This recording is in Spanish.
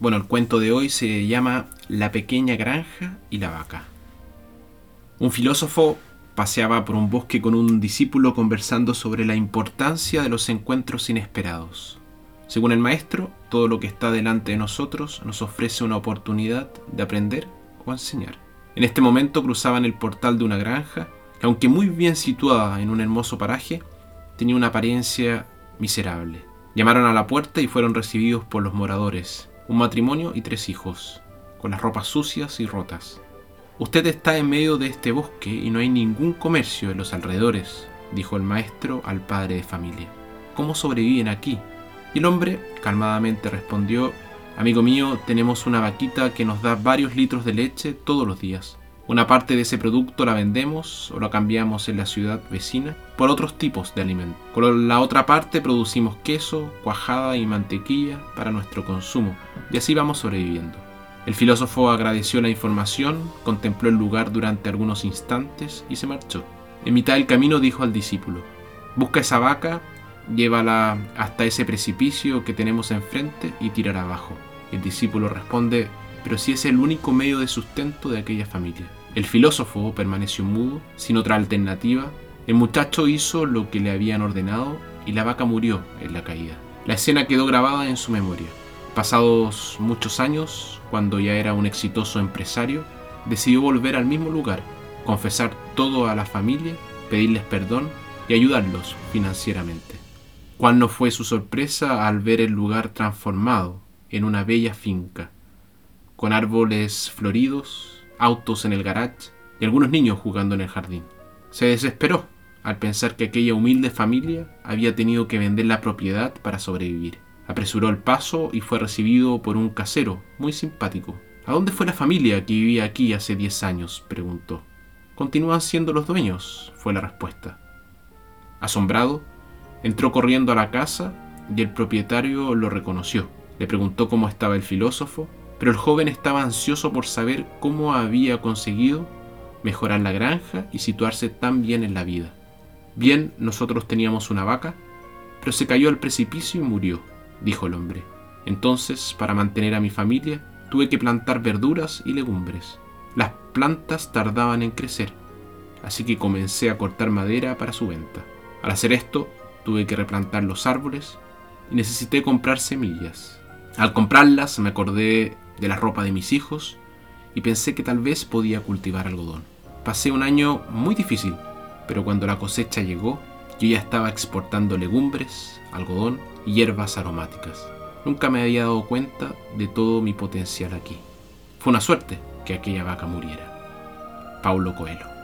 Bueno, el cuento de hoy se llama La pequeña granja y la vaca. Un filósofo paseaba por un bosque con un discípulo conversando sobre la importancia de los encuentros inesperados. Según el maestro, todo lo que está delante de nosotros nos ofrece una oportunidad de aprender o enseñar. En este momento cruzaban el portal de una granja que, aunque muy bien situada en un hermoso paraje, tenía una apariencia miserable. Llamaron a la puerta y fueron recibidos por los moradores, un matrimonio y tres hijos, con las ropas sucias y rotas. Usted está en medio de este bosque y no hay ningún comercio en los alrededores, dijo el maestro al padre de familia. ¿Cómo sobreviven aquí? Y el hombre calmadamente respondió, Amigo mío, tenemos una vaquita que nos da varios litros de leche todos los días. Una parte de ese producto la vendemos o la cambiamos en la ciudad vecina por otros tipos de alimentos. Con la otra parte producimos queso, cuajada y mantequilla para nuestro consumo y así vamos sobreviviendo. El filósofo agradeció la información, contempló el lugar durante algunos instantes y se marchó. En mitad del camino dijo al discípulo, busca esa vaca, llévala hasta ese precipicio que tenemos enfrente y tirará abajo. El discípulo responde, pero si es el único medio de sustento de aquella familia. El filósofo permaneció mudo, sin otra alternativa. El muchacho hizo lo que le habían ordenado y la vaca murió en la caída. La escena quedó grabada en su memoria. Pasados muchos años, cuando ya era un exitoso empresario, decidió volver al mismo lugar, confesar todo a la familia, pedirles perdón y ayudarlos financieramente. ¿Cuál no fue su sorpresa al ver el lugar transformado en una bella finca, con árboles floridos, autos en el garage y algunos niños jugando en el jardín. Se desesperó al pensar que aquella humilde familia había tenido que vender la propiedad para sobrevivir. Apresuró el paso y fue recibido por un casero muy simpático. ¿A dónde fue la familia que vivía aquí hace 10 años? preguntó. Continúan siendo los dueños, fue la respuesta. Asombrado, entró corriendo a la casa y el propietario lo reconoció. Le preguntó cómo estaba el filósofo pero el joven estaba ansioso por saber cómo había conseguido mejorar la granja y situarse tan bien en la vida. Bien, nosotros teníamos una vaca, pero se cayó al precipicio y murió, dijo el hombre. Entonces, para mantener a mi familia, tuve que plantar verduras y legumbres. Las plantas tardaban en crecer, así que comencé a cortar madera para su venta. Al hacer esto, tuve que replantar los árboles y necesité comprar semillas. Al comprarlas me acordé de la ropa de mis hijos y pensé que tal vez podía cultivar algodón. Pasé un año muy difícil, pero cuando la cosecha llegó, yo ya estaba exportando legumbres, algodón y hierbas aromáticas. Nunca me había dado cuenta de todo mi potencial aquí. Fue una suerte que aquella vaca muriera. Paulo Coelho.